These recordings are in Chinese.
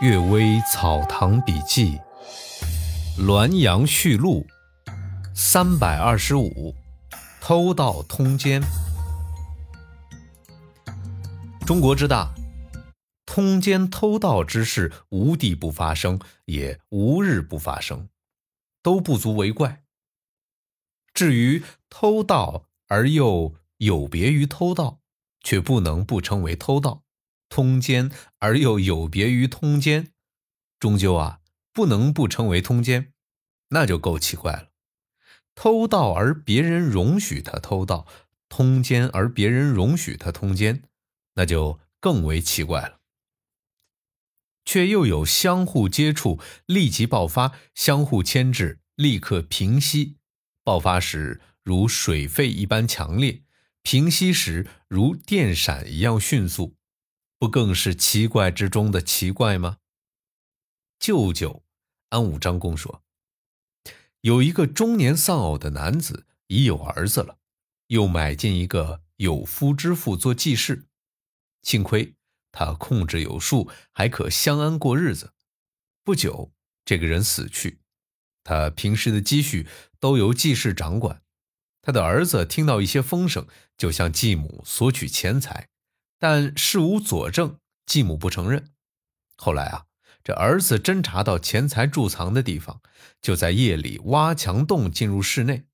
《岳微草堂笔记》滦阳序录三百二十五，偷盗通奸。中国之大，通奸偷盗之事无地不发生，也无日不发生，都不足为怪。至于偷盗而又有别于偷盗，却不能不称为偷盗。通奸而又有别于通奸，终究啊不能不称为通奸，那就够奇怪了。偷盗而别人容许他偷盗，通奸而别人容许他通奸，那就更为奇怪了。却又有相互接触立即爆发，相互牵制立刻平息，爆发时如水沸一般强烈，平息时如电闪一样迅速。不更是奇怪之中的奇怪吗？舅舅安武张公说：“有一个中年丧偶的男子，已有儿子了，又买进一个有夫之妇做继室。幸亏他控制有术，还可相安过日子。不久，这个人死去，他平时的积蓄都由继室掌管。他的儿子听到一些风声，就向继母索取钱财。”但事无佐证，继母不承认。后来啊，这儿子侦查到钱财贮藏的地方，就在夜里挖墙洞进入室内。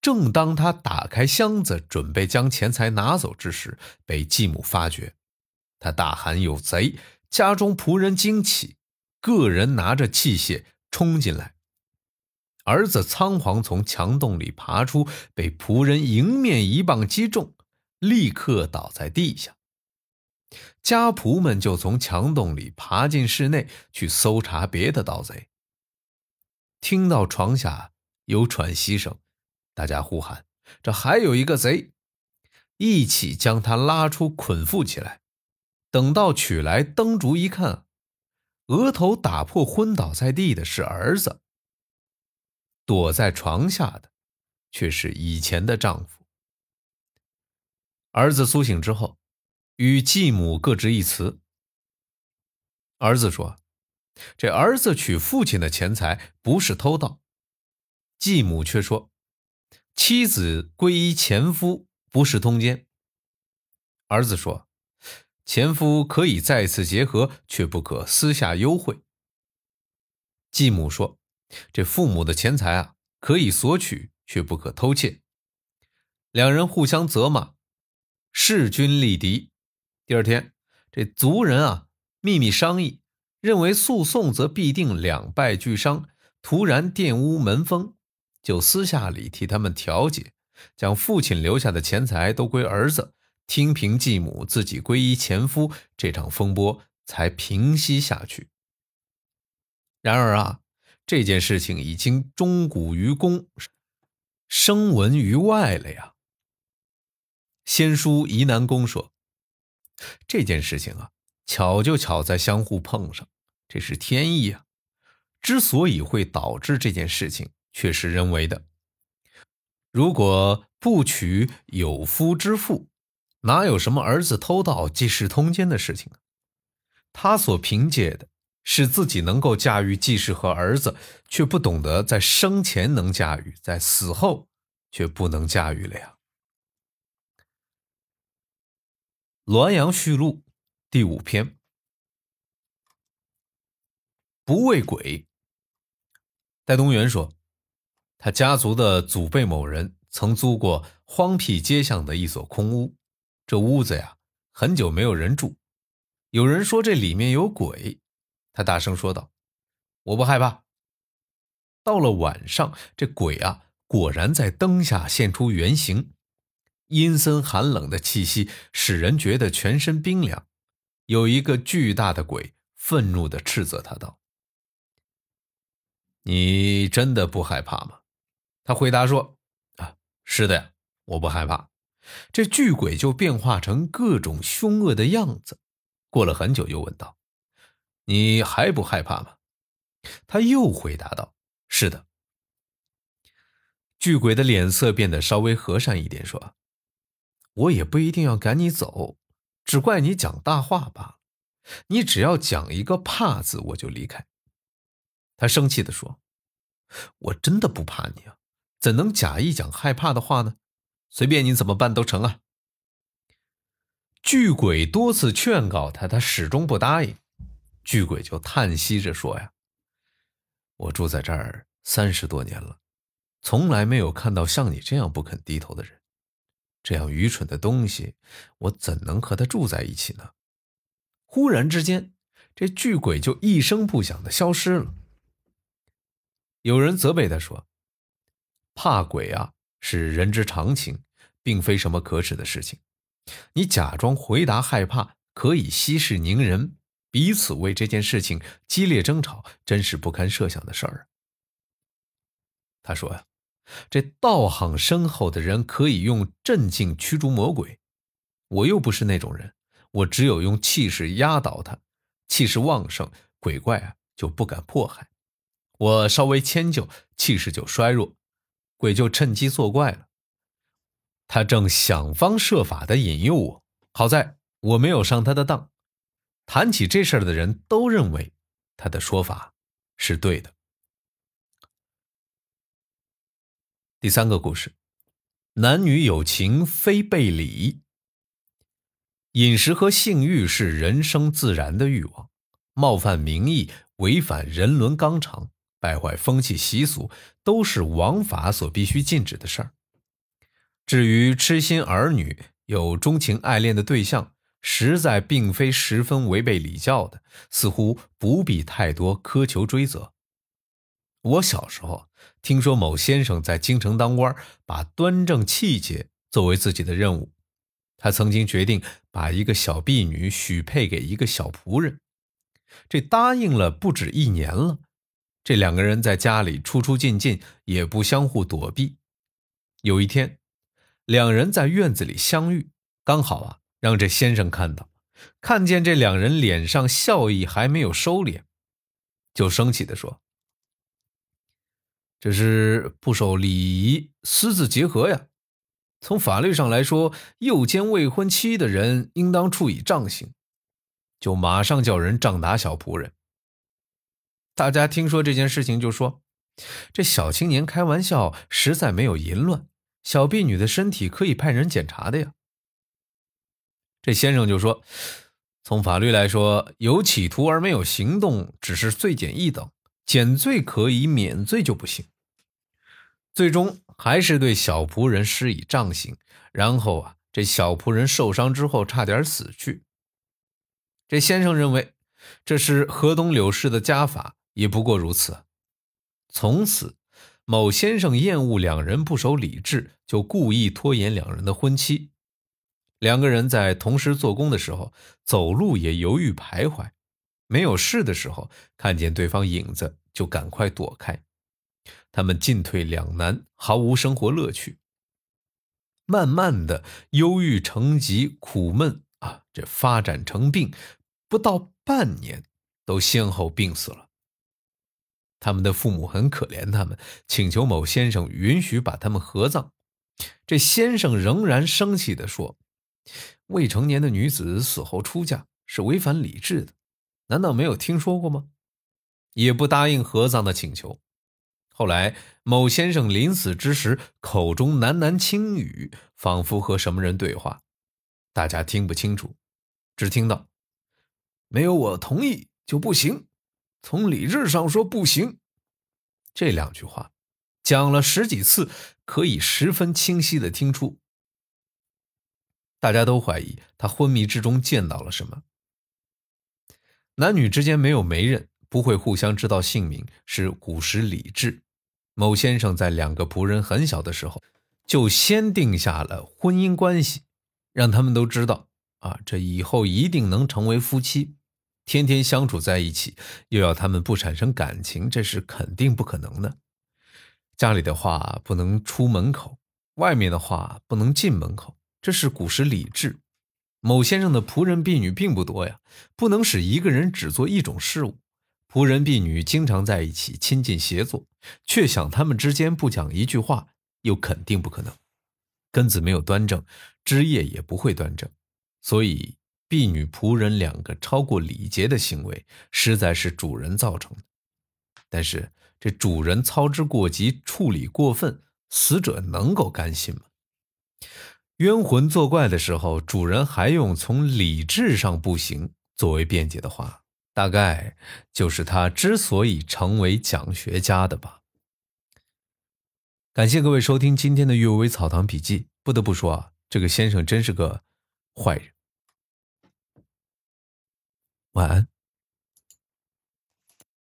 正当他打开箱子准备将钱财拿走之时，被继母发觉。他大喊：“有贼！”家中仆人惊起，个人拿着器械冲进来。儿子仓皇从墙洞里爬出，被仆人迎面一棒击中。立刻倒在地下，家仆们就从墙洞里爬进室内去搜查别的盗贼。听到床下有喘息声，大家呼喊：“这还有一个贼！”一起将他拉出，捆缚起来。等到取来灯烛一看，额头打破、昏倒在地的是儿子，躲在床下的却是以前的丈夫。儿子苏醒之后，与继母各执一词。儿子说：“这儿子取父亲的钱财不是偷盗。”继母却说：“妻子皈依前夫不是通奸。”儿子说：“前夫可以再次结合，却不可私下幽会。”继母说：“这父母的钱财啊，可以索取，却不可偷窃。”两人互相责骂。势均力敌。第二天，这族人啊秘密商议，认为诉讼则必定两败俱伤，突然玷污门风，就私下里替他们调解，将父亲留下的钱财都归儿子，听凭继母自己皈依前夫，这场风波才平息下去。然而啊，这件事情已经钟鼓于公，声闻于外了呀。先书疑南公说：“这件事情啊，巧就巧在相互碰上，这是天意啊。之所以会导致这件事情，却是人为的。如果不娶有夫之妇，哪有什么儿子偷盗、继室通奸的事情啊？他所凭借的是自己能够驾驭继室和儿子，却不懂得在生前能驾驭，在死后却不能驾驭了呀。”《滦阳序录》第五篇，不畏鬼。戴东元说，他家族的祖辈某人曾租过荒僻街巷的一所空屋，这屋子呀，很久没有人住。有人说这里面有鬼，他大声说道：“我不害怕。”到了晚上，这鬼啊，果然在灯下现出原形。阴森寒冷的气息使人觉得全身冰凉。有一个巨大的鬼愤怒地斥责他道：“你真的不害怕吗？”他回答说：“啊，是的呀，我不害怕。”这巨鬼就变化成各种凶恶的样子。过了很久，又问道：“你还不害怕吗？”他又回答道：“是的。”巨鬼的脸色变得稍微和善一点，说。我也不一定要赶你走，只怪你讲大话罢了。你只要讲一个怕字，我就离开。”他生气地说：“我真的不怕你啊，怎能假意讲害怕的话呢？随便你怎么办都成啊。”巨鬼多次劝告他，他始终不答应。巨鬼就叹息着说：“呀，我住在这儿三十多年了，从来没有看到像你这样不肯低头的人。这样愚蠢的东西，我怎能和他住在一起呢？”忽然之间，这巨鬼就一声不响的消失了。有人责备他说：“怕鬼啊，是人之常情，并非什么可耻的事情。你假装回答害怕，可以息事宁人。”彼此为这件事情激烈争吵，真是不堪设想的事儿。他说：“呀，这道行深厚的人可以用镇静驱逐魔鬼，我又不是那种人，我只有用气势压倒他，气势旺盛，鬼怪啊就不敢迫害；我稍微迁就，气势就衰弱，鬼就趁机作怪了。他正想方设法的引诱我，好在我没有上他的当。”谈起这事的人都认为，他的说法是对的。第三个故事，男女有情非背礼。饮食和性欲是人生自然的欲望，冒犯名义、违反人伦纲常、败坏风气习俗，都是王法所必须禁止的事儿。至于痴心儿女、有钟情爱恋的对象，实在并非十分违背礼教的，似乎不必太多苛求追责。我小时候听说某先生在京城当官，把端正气节作为自己的任务。他曾经决定把一个小婢女许配给一个小仆人，这答应了不止一年了。这两个人在家里出出进进，也不相互躲避。有一天，两人在院子里相遇，刚好啊。让这先生看到，看见这两人脸上笑意还没有收敛，就生气的说：“这是不守礼仪，私自结合呀！从法律上来说，诱奸未婚妻的人应当处以杖刑。”就马上叫人杖打小仆人。大家听说这件事情，就说：“这小青年开玩笑，实在没有淫乱。小婢女的身体可以派人检查的呀。”这先生就说：“从法律来说，有企图而没有行动，只是罪减一等，减罪可以，免罪就不行。最终还是对小仆人施以杖刑，然后啊，这小仆人受伤之后差点死去。这先生认为这是河东柳氏的家法，也不过如此。从此，某先生厌恶两人不守礼制，就故意拖延两人的婚期。”两个人在同时做工的时候，走路也犹豫徘徊；没有事的时候，看见对方影子就赶快躲开。他们进退两难，毫无生活乐趣。慢慢的，忧郁成疾，苦闷啊，这发展成病，不到半年，都先后病死了。他们的父母很可怜他们，请求某先生允许把他们合葬。这先生仍然生气地说。未成年的女子死后出嫁是违反礼制的，难道没有听说过吗？也不答应合葬的请求。后来某先生临死之时，口中喃喃轻语，仿佛和什么人对话，大家听不清楚，只听到“没有我同意就不行”，从理智上说不行。这两句话讲了十几次，可以十分清晰的听出。大家都怀疑他昏迷之中见到了什么。男女之间没有媒人，不会互相知道姓名，是古时礼制。某先生在两个仆人很小的时候，就先定下了婚姻关系，让他们都知道啊，这以后一定能成为夫妻，天天相处在一起，又要他们不产生感情，这是肯定不可能的。家里的话不能出门口，外面的话不能进门口。这是古时礼制。某先生的仆人婢女并不多呀，不能使一个人只做一种事物。仆人婢女经常在一起亲近协作，却想他们之间不讲一句话，又肯定不可能。根子没有端正，枝叶也不会端正，所以婢女仆人两个超过礼节的行为，实在是主人造成的。但是这主人操之过急，处理过分，死者能够甘心吗？冤魂作怪的时候，主人还用从理智上不行作为辩解的话，大概就是他之所以成为讲学家的吧。感谢各位收听今天的《阅微草堂笔记》。不得不说啊，这个先生真是个坏人。晚安。